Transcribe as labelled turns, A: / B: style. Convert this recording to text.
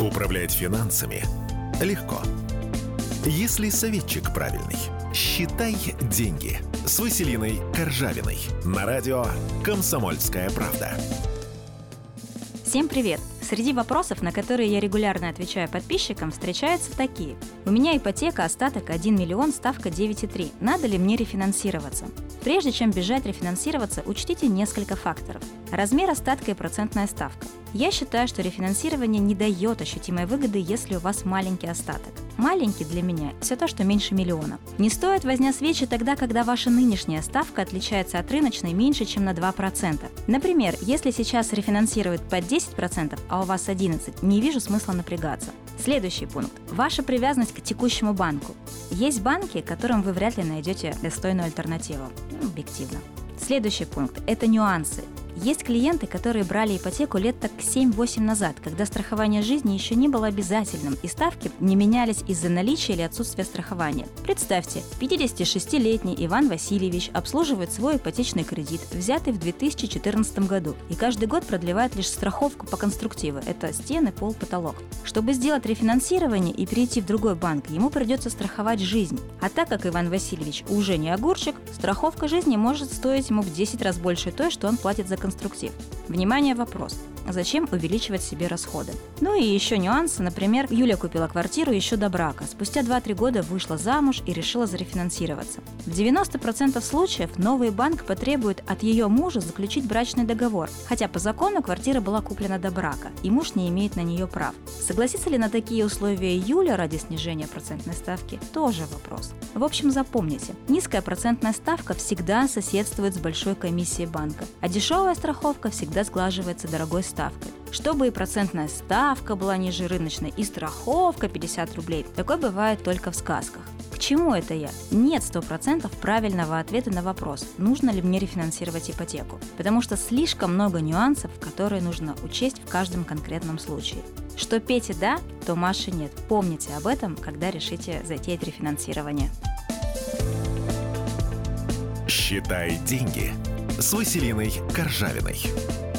A: Управлять финансами легко. Если советчик правильный. Считай деньги с Василиной Коржавиной на радио «Комсомольская правда».
B: Всем привет! Среди вопросов, на которые я регулярно отвечаю подписчикам, встречаются такие. У меня ипотека, остаток 1 миллион, ставка 9,3. Надо ли мне рефинансироваться? Прежде чем бежать рефинансироваться, учтите несколько факторов. Размер остатка и процентная ставка. Я считаю, что рефинансирование не дает ощутимой выгоды, если у вас маленький остаток. Маленький для меня – все то, что меньше миллиона. Не стоит возня свечи тогда, когда ваша нынешняя ставка отличается от рыночной меньше, чем на 2%. Например, если сейчас рефинансируют под 10%, а у вас 11%, не вижу смысла напрягаться. Следующий пункт. Ваша привязанность к текущему банку. Есть банки, которым вы вряд ли найдете достойную альтернативу. Ну, объективно. Следующий пункт – это нюансы. Есть клиенты, которые брали ипотеку лет так 7-8 назад, когда страхование жизни еще не было обязательным и ставки не менялись из-за наличия или отсутствия страхования. Представьте, 56-летний Иван Васильевич обслуживает свой ипотечный кредит, взятый в 2014 году, и каждый год продлевает лишь страховку по конструктиву – это стены, пол, потолок. Чтобы сделать рефинансирование и перейти в другой банк, ему придется страховать жизнь. А так как Иван Васильевич уже не огурчик, страховка жизни может стоить ему в 10 раз больше той, что он платит за конструктив конструктив. Внимание, вопрос. Зачем увеличивать себе расходы? Ну и еще нюансы. Например, Юля купила квартиру еще до брака. Спустя 2-3 года вышла замуж и решила зарефинансироваться. В 90% случаев новый банк потребует от ее мужа заключить брачный договор, хотя по закону квартира была куплена до брака, и муж не имеет на нее прав. Согласится ли на такие условия Юля ради снижения процентной ставки? Тоже вопрос. В общем, запомните, низкая процентная ставка всегда соседствует с большой комиссией банка, а дешевая страховка всегда сглаживается дорогой ставкой. Чтобы и процентная ставка была ниже рыночной, и страховка 50 рублей, такое бывает только в сказках. К чему это я? Нет 100% правильного ответа на вопрос, нужно ли мне рефинансировать ипотеку. Потому что слишком много нюансов, которые нужно учесть в каждом конкретном случае. Что Пете да, то Маше нет. Помните об этом, когда решите затеять рефинансирование.
A: Считай деньги с Василиной Коржавиной.